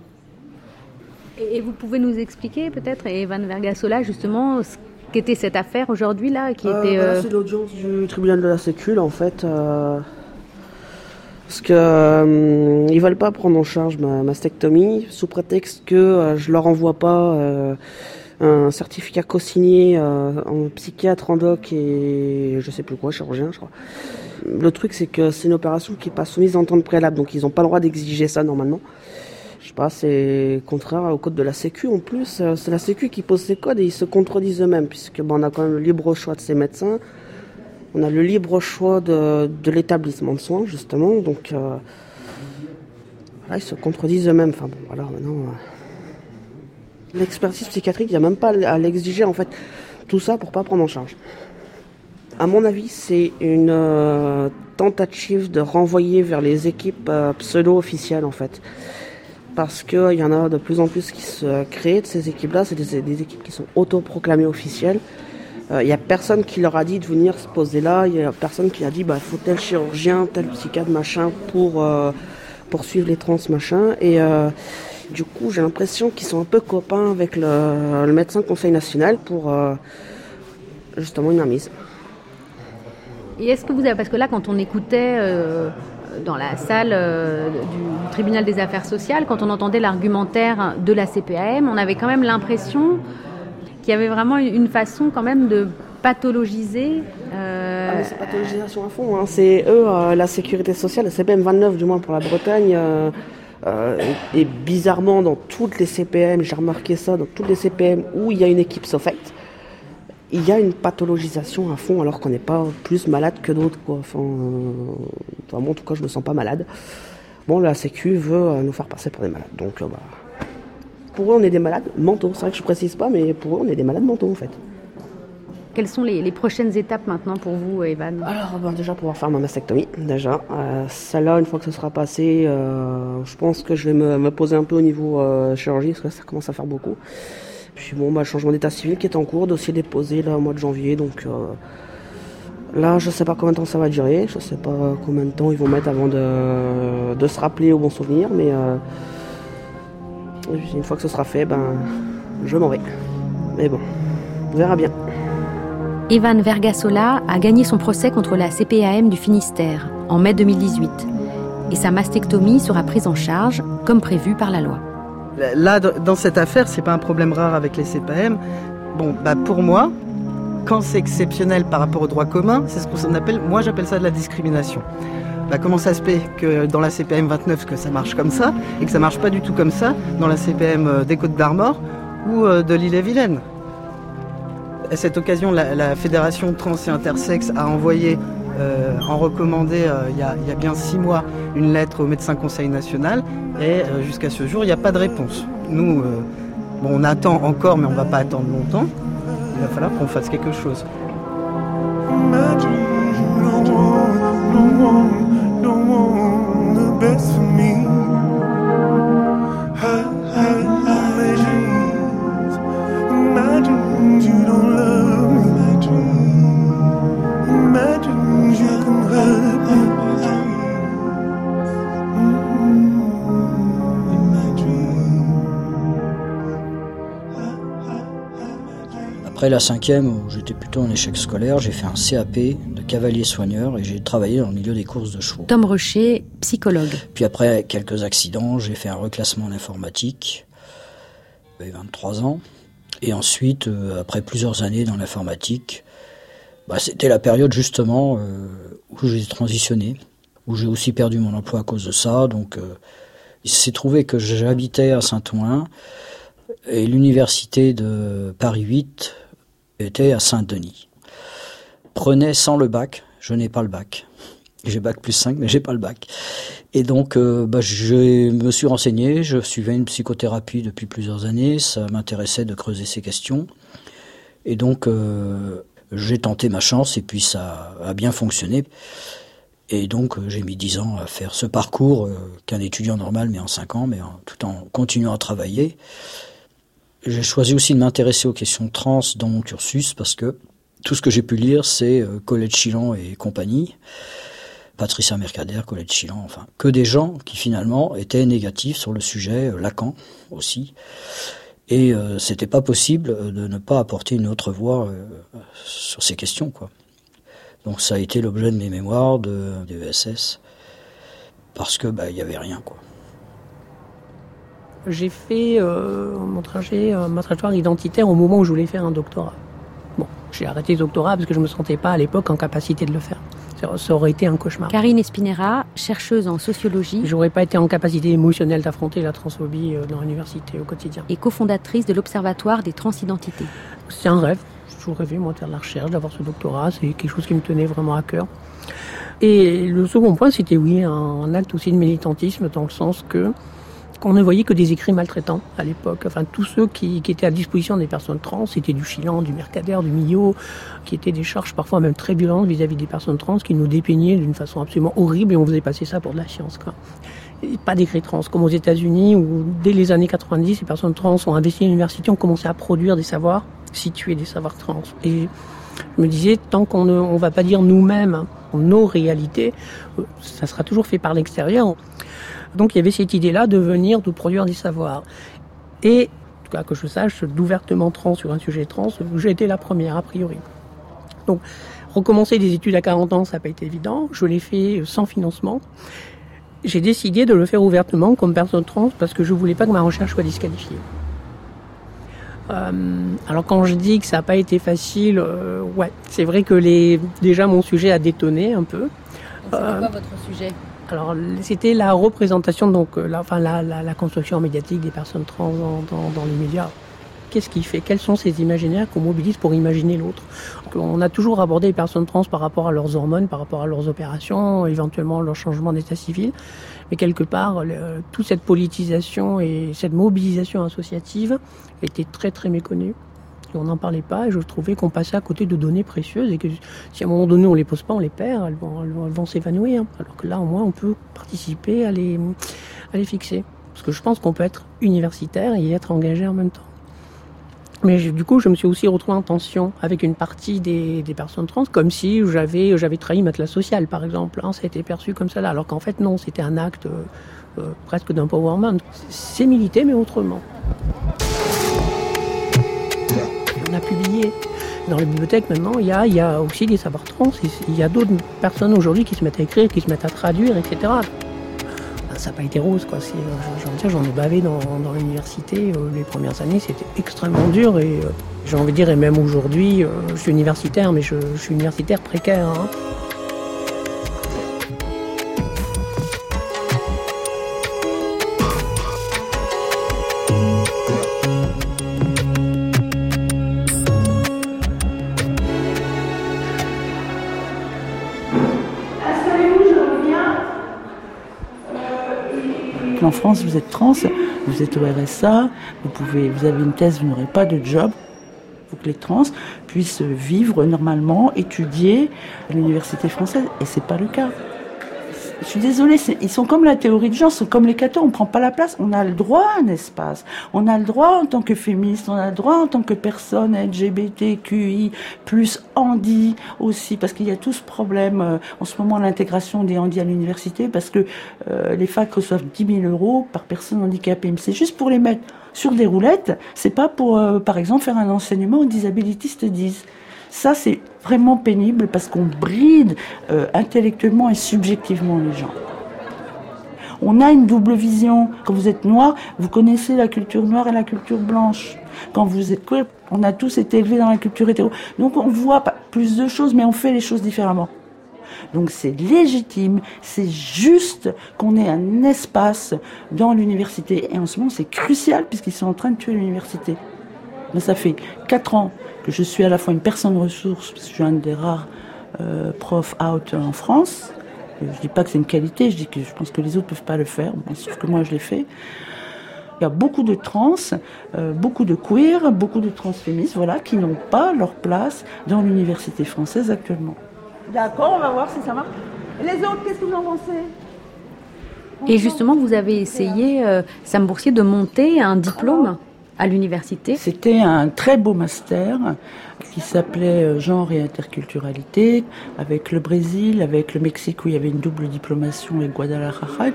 Et, et vous pouvez nous expliquer peut-être, Evan Vergasola, justement, ce qu'était cette affaire aujourd'hui là, qui
Euh,
était. euh,
c'est l'audience du tribunal de la Sécu, là, en fait. euh, parce que euh, ils veulent pas prendre en charge ma mastectomie sous prétexte que je leur envoie pas un certificat co-signé euh, en psychiatre, en doc et je sais plus quoi, chirurgien, je crois. Le truc, c'est que c'est une opération qui n'est pas soumise à entente préalable, donc ils n'ont pas le droit d'exiger ça normalement. Je sais pas, c'est contraire au code de la Sécu en plus. euh, C'est la Sécu qui pose ces codes et ils se contredisent eux-mêmes, puisque bon, on a quand même le libre choix de ces médecins. On a le libre choix de, de l'établissement de soins, justement. Donc, euh, ils se contredisent eux-mêmes. Enfin bon, voilà, maintenant. L'expertise psychiatrique, il n'y a même pas à l'exiger, en fait. Tout ça pour pas prendre en charge. À mon avis, c'est une euh, tentative de renvoyer vers les équipes euh, pseudo-officielles, en fait. Parce qu'il y en a de plus en plus qui se créent de ces équipes-là. C'est des, équipes qui sont autoproclamées officielles. Il n'y a personne qui leur a dit de venir se poser là. Il n'y a personne qui a dit bah faut tel chirurgien, tel psychiatre, machin pour euh, poursuivre les trans, machin. Et euh, du coup, j'ai l'impression qu'ils sont un peu copains avec le, le médecin conseil national pour euh, justement une remise.
Et est-ce que vous avez, parce que là, quand on écoutait euh, dans la salle euh, du tribunal des affaires sociales, quand on entendait l'argumentaire de la CPAM, on avait quand même l'impression qu'il y avait vraiment une façon quand même de pathologiser. euh,
Ah, c'est pathologisation à fond. hein. C'est eux, la sécurité sociale, la CPM 29 du moins pour la Bretagne. Euh, euh, et bizarrement, dans toutes les CPM, j'ai remarqué ça, dans toutes les CPM où il y a une équipe SOFECT, il y a une pathologisation à fond alors qu'on n'est pas plus malade que d'autres. Enfin, euh, enfin, moi, en tout cas, je me sens pas malade. Bon, la Sécu veut euh, nous faire passer pour des malades. Donc, euh, pour eux, on est des malades mentaux. C'est vrai que je précise pas, mais pour eux, on est des malades mentaux en fait.
Quelles sont les, prochaines étapes maintenant pour vous, Evan
Alors, ben, déjà pouvoir faire ma mastectomie, déjà. Euh, Celle-là, une fois que ce sera passé, euh, je pense que je vais me, poser un peu au niveau euh, chirurgie, parce que ça commence à faire beaucoup. Puis bon, bah, changement d'état civil qui est en cours, dossier déposé là au mois de janvier, donc euh, là, je sais pas combien de temps ça va durer, je sais pas combien de temps ils vont mettre avant de, se rappeler au bon souvenir, mais euh, une fois que ce sera fait, ben, je m'en vais. Mais bon, on verra bien.
Evan Vergasola a gagné son procès contre la CPAM du Finistère en mai 2018 et sa mastectomie sera prise en charge comme prévu par la loi.
Là, dans cette affaire, c'est pas un problème rare avec les CPM. Bon, bah pour moi, quand c'est exceptionnel par rapport au droit commun, c'est ce qu'on appelle, moi j'appelle ça de la discrimination. Bah, comment ça se fait que dans la CPM 29 que ça marche comme ça et que ça marche pas du tout comme ça dans la CPM euh, des Côtes d'Armor ou euh, de l'île-et-Vilaine? À cette occasion, la, Fédération trans et intersexe a envoyé euh, en recommandé euh, il y, a, bien six mois une lettre au médecin conseil national et euh, jusqu'à ce jour il n'y a pas de réponse. Nous, on attend encore mais on ne va pas attendre longtemps. Il va falloir qu'on fasse quelque chose.
Après la cinquième, où j'étais plutôt en échec scolaire, j'ai fait un CAP de cavalier soigneur et j'ai travaillé dans le milieu des courses de chevaux.
Tom Rocher, psychologue.
Puis après quelques accidents, j'ai fait un reclassement en informatique. J'avais 23 ans. Et ensuite, euh, après plusieurs années dans l'informatique, bah, c'était la période justement euh, où j'ai transitionné, où j'ai aussi perdu mon emploi à cause de ça. Donc, euh, il s'est trouvé que j'habitais à Saint-Ouen et l'université de Paris 8 était à Saint-Denis. Prenait sans le bac, je n'ai pas le bac. J'ai bac plus 5, mais j'ai pas le bac. Et donc, euh, bah, je me suis renseigné, je suivais une psychothérapie depuis plusieurs années, ça m'intéressait de creuser ces questions. Et donc, euh, j'ai tenté ma chance et puis ça a bien fonctionné. Et donc, euh, j'ai mis 10 ans à faire ce parcours qu'un étudiant normal met en 5 ans, mais tout en continuant à travailler. J'ai choisi aussi de m'intéresser aux questions trans dans mon cursus parce que tout ce que j'ai pu lire, c'est euh, Colette Chilan et compagnie. Patricia Mercader, Colette Chilan, enfin, que des gens qui finalement étaient négatifs sur le sujet, euh, Lacan aussi. Et euh, c'était pas possible de ne pas apporter une autre voix sur ces questions, quoi. Donc ça a été l'objet de mes mémoires de, de ESS parce que bah il y avait rien, quoi.
J'ai fait euh, mon trajet, euh, ma trajectoire identitaire au moment où je voulais faire un doctorat. Bon, j'ai arrêté le doctorat parce que je me sentais pas à l'époque en capacité de le faire. Ça- Ça aurait été un cauchemar.
Karine Espinera, chercheuse en sociologie
J'aurais pas été en capacité émotionnelle d'affronter la transphobie euh, dans l'université au quotidien.
et cofondatrice de l'Observatoire des transidentités.
C'est un rêve. J'ai toujours rêvé, moi, de faire de la recherche, d'avoir ce doctorat. C'est quelque chose qui me tenait vraiment à cœur. Et le second point, c'était oui, un, un acte aussi de militantisme dans le sens que qu'on ne voyait que des écrits maltraitants à l'époque. Enfin, tous ceux qui, qui étaient à disposition des personnes trans, c'était du Chilan, du Mercader, du Millot, qui étaient des charges parfois même très violentes vis-à-vis des personnes trans, qui nous dépeignaient d'une façon absolument horrible et on faisait passer ça pour de la science. Quoi. Pas d'écrits trans, comme aux États-Unis où dès les années 90, les personnes trans ont investi à l'université, ont commencé à produire des savoirs, situer des savoirs trans. Et je me disais, tant qu'on ne on va pas dire nous-mêmes nos réalités, euh, ça sera toujours fait par l'extérieur. Donc il y avait cette idée-là de venir, de produire des savoirs. Et, en tout cas que je sache, d'ouvertement trans sur un sujet trans, j'ai été la première a priori. Donc recommencer des études à 40 ans, ça n'a pas été évident. Je l'ai fait sans financement. J'ai décidé de le faire ouvertement comme personne trans parce que je voulais pas que ma recherche soit disqualifiée. Euh, alors quand je dis que ça n'a pas été facile, euh, ouais, c'est vrai que les, déjà mon sujet a détonné un peu. Euh,
votre sujet?
Alors, c'était la représentation, donc, euh, la, construction médiatique des personnes trans dans, les médias. Qu'est-ce qui fait Quels sont ces imaginaires qu'on mobilise pour imaginer l'autre? On a toujours abordé les personnes trans par rapport à leurs hormones, par rapport à leurs opérations, éventuellement leur changement d'état civil. Mais quelque part, toute cette politisation et cette mobilisation associative était très très méconnue. On n'en parlait pas et je trouvais qu'on passait à côté de données précieuses et que si à un moment donné on les pose pas, on les perd, elles vont, s'évanouir. Alors que là, au moins, on peut participer à les, fixer. Parce que je pense qu'on peut être universitaire et être engagé en même temps. Mais du coup, je me suis aussi retrouvé en tension avec une partie des, personnes trans, comme si j'avais trahi ma classe sociale, par exemple. hein. ça a été perçu comme là, alors qu'en fait non, c'était un acte euh, euh, presque d'empowerment. C'est milité, mais autrement. Publié. Dans les bibliothèques maintenant, il y a, aussi des savoirs trans. Il y a d'autres personnes aujourd'hui qui se mettent à écrire, qui se mettent à traduire, etc. Ben, Ça n'a pas été rose, quoi. Euh, j'en ai bavé dans, l'université. euh, les premières années, c'était extrêmement dur. Et euh, j'ai envie de dire, et même aujourd'hui, je suis universitaire, mais je, je suis universitaire précaire. hein.
En France, vous êtes trans, vous êtes au RSA, vous, pouvez, vous avez une thèse, vous n'aurez pas de job. Il faut que les trans puissent vivre normalement, étudier à l'université française. Et c'est pas le cas. Je suis désolée, ils sont comme la théorie de genre, sont comme les cathos, on prend pas la place. On a le droit à un espace. On a le droit en tant que féministe, on a le droit en tant que personne LGBTQI, plus handi aussi, parce qu'il y a tout ce problème euh, en ce moment l'intégration des handis à l'université, parce que euh, les facs reçoivent 10 000 euros par personne handicapée. Mais c'est juste pour les mettre sur des roulettes, c'est pas pour, euh, par exemple, faire un enseignement aux disability studies. Ça, c'est vraiment pénible parce qu'on bride euh, intellectuellement et subjectivement les gens. On a une double vision. Quand vous êtes noir, vous connaissez la culture noire et la culture blanche. Quand vous êtes queer, on a tous été élevés dans la culture hétéro. Donc on voit plus de choses, mais on fait les choses différemment. Donc c'est légitime, c'est juste qu'on ait un espace dans l'université. Et en ce moment, c'est crucial puisqu'ils sont en train de tuer l'université. Mais ça fait quatre ans que je suis à la fois une personne ressource, parce que je suis un des rares euh, profs out en France. Je dis pas que c'est une qualité, je dis que je pense que les autres peuvent pas le faire, bon, sauf que moi je l'ai fait. Il y a beaucoup de trans, euh, beaucoup de queer, beaucoup de transféministes, voilà, qui n'ont pas leur place dans l'université française actuellement. D'accord, on va voir si ça marche. Et les autres, qu'est-ce que vous en pensez?
Et justement, vous avez essayé, euh, Sam Boursier, de monter un diplôme? À l'université.
C'était un très beau master qui s'appelait euh, Genre et interculturalité, avec le Brésil, avec le Mexique où il y avait une double diplomation et Guadalajara,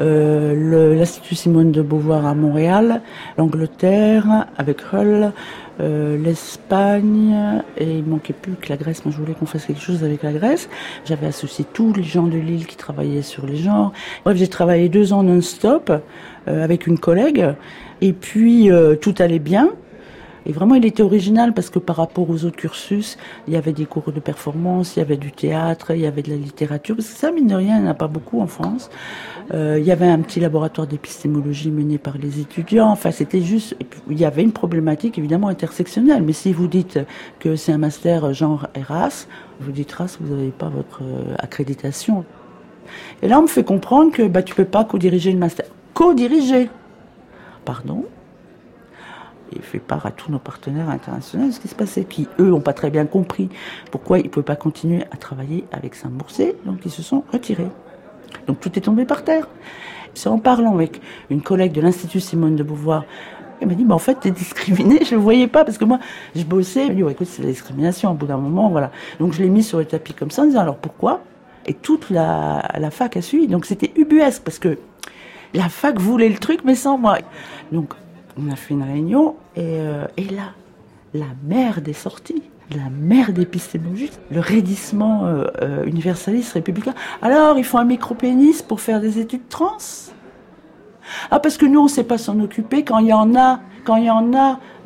euh, l'Institut Simone de Beauvoir à Montréal, l'Angleterre avec Hull, euh, l'Espagne et il manquait plus que la Grèce. Moi, je voulais qu'on fasse quelque chose avec la Grèce. J'avais associé tous les gens de l'île qui travaillaient sur les genres. Bref, j'ai travaillé deux ans non-stop avec une collègue et puis tout allait bien. Et vraiment, il était original parce que par rapport aux autres cursus, il y avait des cours de performance, il y avait du théâtre, il y avait de la littérature. Parce que ça, mine de rien, il n'y en a pas beaucoup en France. Euh, il y avait un petit laboratoire d'épistémologie mené par les étudiants. Enfin, c'était juste. il y avait une problématique évidemment intersectionnelle. Mais si vous dites que c'est un master genre et race, vous dites race, vous n'avez pas votre euh, accréditation. Et là, on me fait comprendre que bah, tu peux pas co-diriger le master. Co-diriger Pardon? Et fait part à tous nos partenaires internationaux de ce qui se passait, qui eux n'ont pas très bien compris pourquoi ils ne pouvaient pas continuer à travailler avec Saint-Boursier, donc ils se sont retirés. Donc tout est tombé par terre. C'est en parlant avec une collègue de l'Institut Simone de Beauvoir, elle m'a dit, bah, en fait, t'es discriminée, je le voyais pas, parce que moi, je bossais, elle m'a dit, ouais, écoute, c'est la discrimination, au bout d'un moment, voilà. Donc je l'ai mis sur le tapis comme ça, en disant, alors pourquoi? Et toute la, la fac a suivi, donc c'était ubuesque, parce que la fac voulait le truc, mais sans moi. Donc, on a fait une réunion, et, euh, là, la merde est sortie. La merde épistémologique, le raidissement euh, euh, universaliste républicain. Alors, il faut un micropénis pour faire des études trans? Ah, parce que nous, on ne sait pas s'en occuper. Quand il y en a,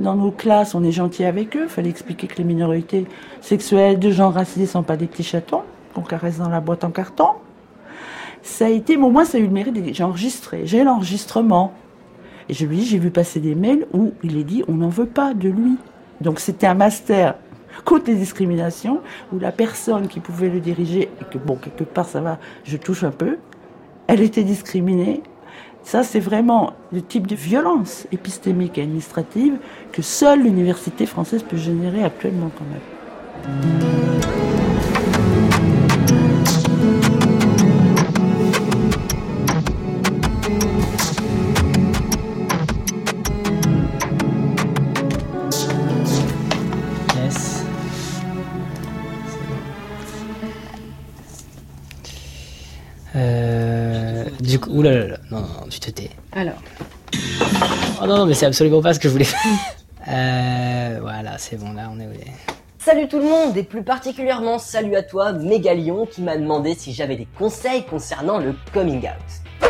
dans nos classes, on est gentil avec eux. Fallait expliquer que les minorités sexuelles de genre racisés sont pas des petits chatons qu'on caresse dans la boîte en carton. Ça a été, mais au moins, ça a eu le mérite. J'ai enregistré, j'ai l'enregistrement. Et je lui dis, j'ai vu passer des mails où il est dit, on n'en veut pas de lui. Donc c'était un master contre les discriminations, où la personne qui pouvait le diriger, et que bon, quelque part ça va, je touche un peu, elle était discriminée. Ça, c'est vraiment le type de violence épistémique et administrative que seule l'université française peut générer actuellement quand même.
Du coup, oulala, non, non, non, tu te tais.
Alors.
Oh non, non, mais c'est absolument pas ce que je voulais faire. Euh, voilà, c'est bon, là, on est.
Salut tout le monde et plus particulièrement salut à toi Mégalion qui m'a demandé si j'avais des conseils concernant le coming out.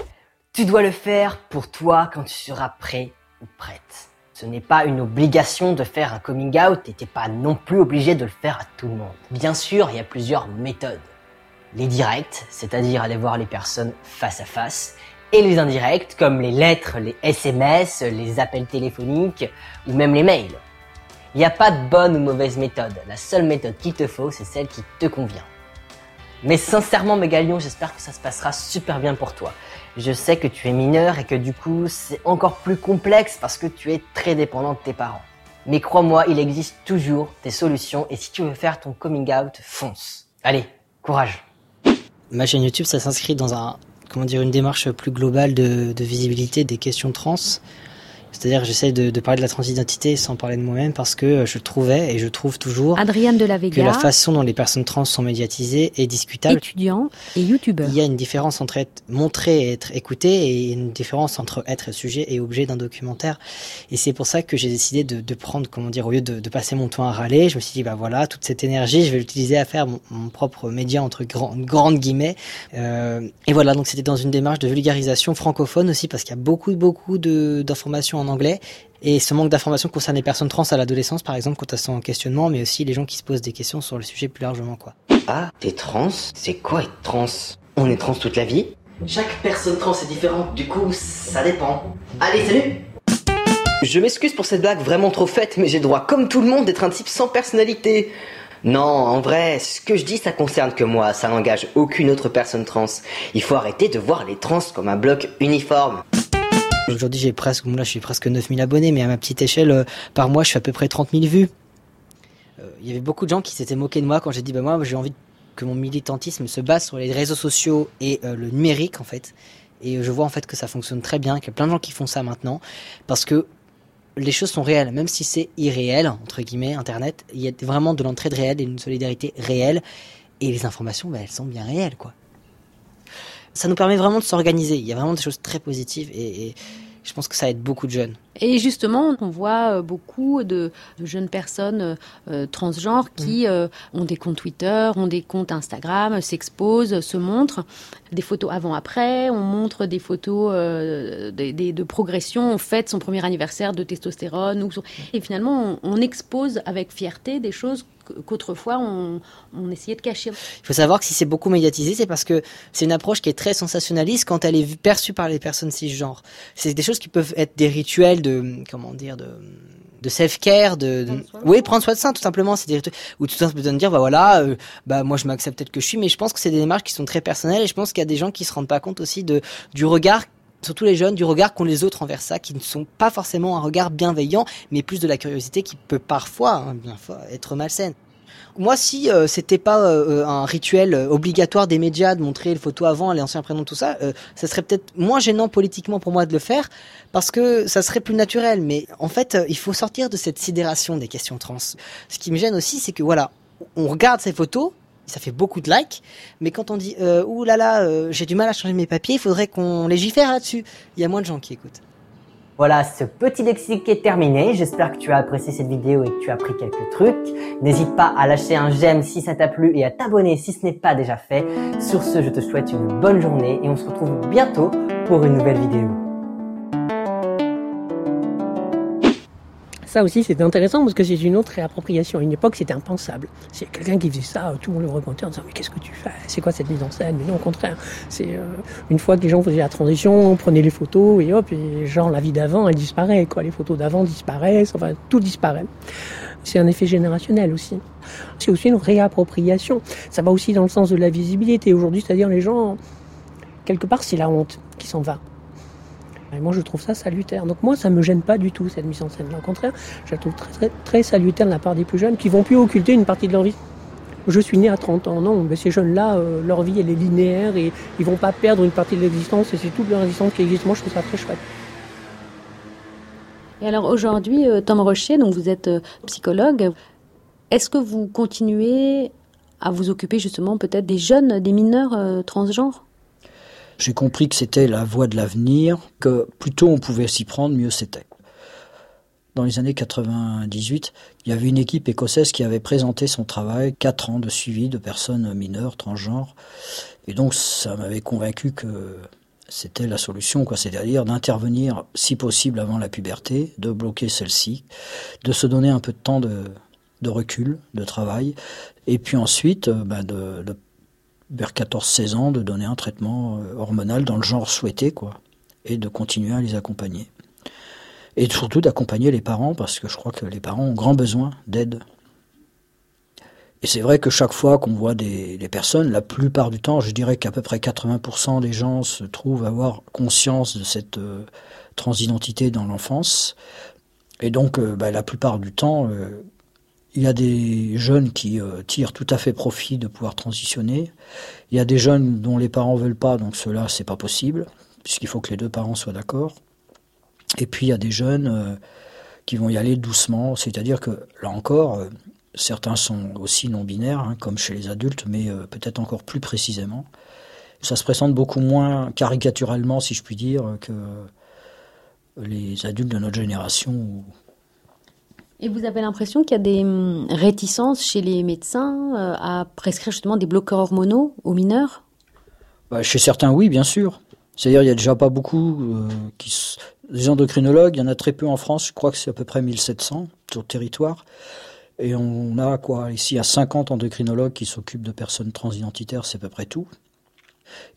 Tu dois le faire pour toi quand tu seras prêt ou prête. Ce n'est pas une obligation de faire un coming out et t'es pas non plus obligé de le faire à tout le monde. Bien sûr, il y a plusieurs méthodes. Les directs, c'est-à-dire aller voir les personnes face à face, et les indirects comme les lettres, les SMS, les appels téléphoniques ou même les mails. Il n'y a pas de bonne ou mauvaise méthode. La seule méthode qu'il te faut, c'est celle qui te convient. Mais sincèrement, Mégalion, j'espère que ça se passera super bien pour toi. Je sais que tu es mineur et que du coup, c'est encore plus complexe parce que tu es très dépendant de tes parents.
Mais crois-moi, il existe toujours des solutions et si tu veux faire ton coming out, fonce. Allez, courage.
Ma chaîne YouTube, ça s'inscrit dans un, comment dire, une démarche plus globale de, de visibilité des questions trans. C'est-à-dire que j'essaie de, de parler de la transidentité sans parler de moi-même parce que je trouvais et je trouve toujours
Adrienne de la Vega,
que la façon dont les personnes trans sont médiatisées est discutable.
étudiant et youtubeur.
Il y a une différence entre être montré et être écouté et une différence entre être sujet et objet d'un documentaire. Et c'est pour ça que j'ai décidé de, de prendre, comment dire, au lieu de, de passer mon temps à râler, je me suis dit, bah voilà, toute cette énergie, je vais l'utiliser à faire mon, mon propre média entre grand, grandes guillemets. Euh, et voilà, donc c'était dans une démarche de vulgarisation francophone aussi parce qu'il y a beaucoup, beaucoup d'informations en anglais. Et ce manque d'informations concerne les personnes trans à l'adolescence, par exemple, quand elles sont en questionnement, mais aussi les gens qui se posent des questions sur le sujet plus largement, quoi.
Ah, t'es trans? C'est quoi être trans? On est trans toute la vie? Chaque personne trans est différente, du coup, ça dépend. Allez, salut Je m'excuse pour cette blague vraiment trop faite, mais j'ai le droit, comme tout le monde, d'être un type sans personnalité. Non, en vrai, ce que je dis, ça concerne que moi, ça n'engage aucune autre personne trans. Il faut arrêter de voir les trans comme un bloc uniforme.
Aujourd'hui, j'ai presque, là, je suis presque 9000 abonnés, mais à ma petite échelle, euh, par mois, je fais à peu près 30 000 vues. Euh, Il y avait beaucoup de gens qui s'étaient moqués de moi quand j'ai dit, bah, moi, j'ai envie que mon militantisme se base sur les réseaux sociaux et euh, le numérique, en fait. Et je vois, en fait, que ça fonctionne très bien, qu'il y a plein de gens qui font ça maintenant, parce que les choses sont réelles, même si c'est irréel, entre guillemets, Internet, il y a vraiment de l'entraide réelle et une solidarité réelle, et les informations, bah, elles sont bien réelles, quoi ça nous permet vraiment de s'organiser. Il y a vraiment des choses très positives et, je pense que ça aide beaucoup de jeunes.
Et justement, on voit euh, beaucoup de, de jeunes personnes euh, euh, transgenres qui euh, ont des comptes Twitter, ont des comptes Instagram, s'exposent, se montrent des photos avant-après. On montre des photos euh, des, des- de progression. On fête son premier anniversaire de testostérone. Ou, et finalement, on, on expose avec fierté des choses qu- qu'autrefois on, on essayait de cacher.
Il faut savoir que si c'est beaucoup médiatisé, c'est parce que c'est une approche qui est très sensationnaliste quand elle est perçue par les personnes cisgenres. C'est des choses qui peuvent être des rituels de, comment dire, de, de self-care, de, de- oui, prendre soin de ça, tout simplement. C'est des où tout simplement de dire, bah voilà, euh, bah moi je m'accepte peut-être que je suis, mais je pense que c'est des démarches qui sont très personnelles et je pense qu'il y a des gens qui se rendent pas compte aussi de, du regard surtout les jeunes, du regard qu'ont les autres envers ça, qui ne sont pas forcément un regard bienveillant, mais plus de la curiosité qui peut parfois hein, bien être malsaine. Moi, si euh, c'était pas euh, un rituel euh, obligatoire des médias de montrer les photos avant, les anciens prénoms, tout ça, euh, ça serait peut-être moins gênant politiquement pour moi de le faire parce que ça serait plus naturel. Mais en fait, euh, il faut sortir de cette sidération des questions trans. Ce qui me gêne aussi, c'est que voilà, on regarde ces photos. Ça fait beaucoup de likes, mais quand on dit euh, ouh là là, euh, j'ai du mal à changer mes papiers, il faudrait qu'on légifère là-dessus. Il y a moins de gens qui écoutent.
Voilà, ce petit lexique est terminé. J'espère que tu as apprécié cette vidéo et que tu as appris quelques trucs. N'hésite pas à lâcher un j'aime si ça t'a plu et à t'abonner si ce n'est pas déjà fait. Sur ce, je te souhaite une bonne journée et on se retrouve bientôt pour une nouvelle vidéo.
Ça aussi, c'est intéressant parce que c'est une autre réappropriation. À une époque, c'était impensable. C'est quelqu'un qui faisait ça, tout le monde le remontait en disant Mais qu'est-ce que tu fais? C'est quoi cette mise en scène? Mais non, au contraire. C'est euh, une fois que les gens faisaient la transition, on prenait les photos et hop, et genre la vie d'avant, elle disparaît. Quoi. Les photos d'avant disparaissent, enfin, tout disparaît. C'est un effet générationnel aussi. C'est aussi une réappropriation. Ça va aussi dans le sens de la visibilité. Aujourd'hui, c'est-à-dire les gens, quelque part, c'est la honte qui s'en va. Et moi, je trouve ça salutaire. Donc moi, ça me gêne pas du tout, cette mise en scène. Au contraire, je la trouve très, très, très salutaire de la part des plus jeunes qui vont plus occulter une partie de leur vie. Je suis né à 30 ans, non, mais ces jeunes-là, euh, leur vie, elle est linéaire et ils vont pas perdre une partie de l'existence et c'est toute leur existence qui existe. Moi, je trouve ça très chouette.
Et alors aujourd'hui, euh, Tom Rocher, donc vous êtes euh, psychologue. Est-ce que vous continuez à vous occuper justement peut-être des jeunes, des mineurs transgenres?
J'ai compris que c'était la voie de l'avenir, que plus tôt on pouvait s'y prendre, mieux c'était. Dans les années 98, il y avait une équipe écossaise qui avait présenté son travail, quatre ans de suivi de personnes mineures, transgenres, et donc ça m'avait convaincu que c'était la solution, quoi. C'est-à-dire d'intervenir, si possible, avant la puberté, de bloquer celle-ci, de se donner un peu de temps de, de recul, de travail, et puis ensuite, euh, bah, de, de vers 14-16 ans de donner un traitement euh, hormonal dans le genre souhaité, quoi, et de continuer à les accompagner. Et surtout d'accompagner les parents, parce que je crois que les parents ont grand besoin d'aide. Et c'est vrai que chaque fois qu'on voit des, personnes, la plupart du temps, je dirais qu'à peu près 80% des gens se trouvent avoir conscience de cette euh, transidentité dans l'enfance. Et donc, euh, bah, la plupart du temps, il y a des jeunes qui euh, tirent tout à fait profit de pouvoir transitionner. Il y a des jeunes dont les parents veulent pas, donc cela c'est pas possible, puisqu'il faut que les deux parents soient d'accord. Et puis il y a des jeunes qui vont y aller doucement, c'est-à-dire que là encore, certains sont aussi non binaires, hein, comme chez les adultes, mais peut-être encore plus précisément. Ça se présente beaucoup moins caricaturalement, si je puis dire, que les adultes de notre génération.
Et vous avez l'impression qu'il y a des hum, réticences chez les médecins euh, à prescrire justement des bloqueurs hormonaux aux mineurs?
Bah, Chez certains, oui, bien sûr. C'est-à-dire, il n'y a déjà pas beaucoup euh, qui. Des endocrinologues, il y en a très peu en France, je crois que c'est à peu près 1700 sur le territoire. Et on a quoi Ici, à 50 endocrinologues qui s'occupent de personnes transidentitaires, c'est à peu près tout.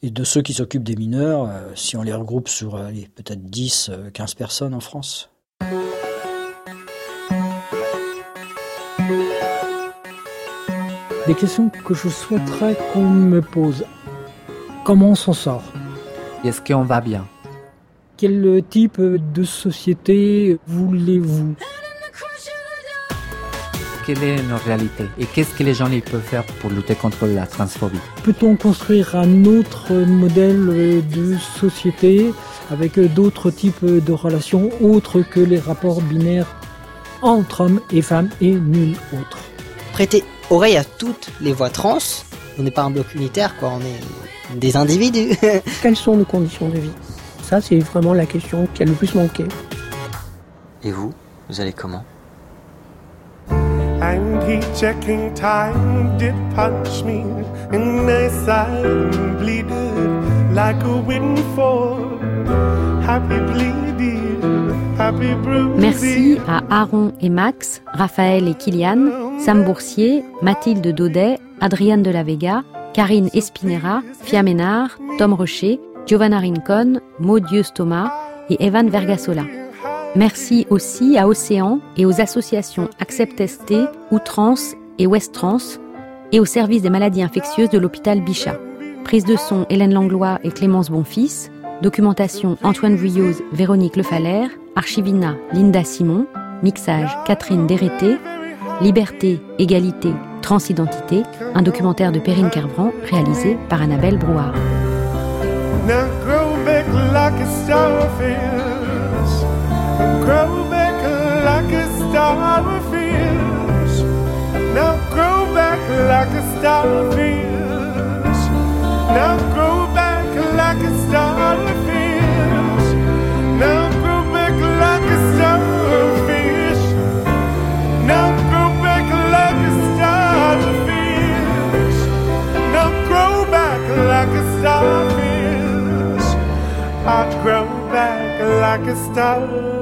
Et de ceux qui s'occupent des mineurs, euh, si on les regroupe sur peut-être 10, 15 personnes en France.
Des questions que je souhaiterais qu'on me pose. Comment on s'en sort?
Est-ce qu'on va bien?
Quel type de société voulez-vous?
Quelle est notre réalité et qu'est-ce que les gens ils peuvent faire pour lutter contre la transphobie?
Peut-on construire un autre modèle de société avec d'autres types de relations autres que les rapports binaires entre hommes et femmes et nul autre?
Prêter oreille à toutes les voix trans, on n'est pas un bloc unitaire, quoi, on est des individus.
Quelles sont nos conditions de vie? Ça, c'est vraiment la question qui a le plus manqué.
Et vous, vous allez comment?
And he checking time did punch me in the side bleeded like a windfall. Happy bleeding, happy bruising.
Merci à Aaron et Max, Raphaël et Kylian, Sam Boursier, Mathilde Daudet, Adrienne de la Vega, Karine Espinera, Fia Ménard, Tom Rocher, Giovanna Rincon, Maudieu Thomas et Evan Vergasola. Merci aussi à Océan et aux associations Accept ST, Outrans et Trans et au service des maladies infectieuses de l'hôpital Bichat. Prise de son Hélène Langlois et Clémence Bonfils. Documentation Antoine Vuilloz, Véronique Lefalaire. Archivina Linda Simon. Mixage Catherine Dérété. Liberté, égalité, transidentité. Un documentaire de Perrine Kerbran réalisé par Annabelle Brouard.
Like a starfish.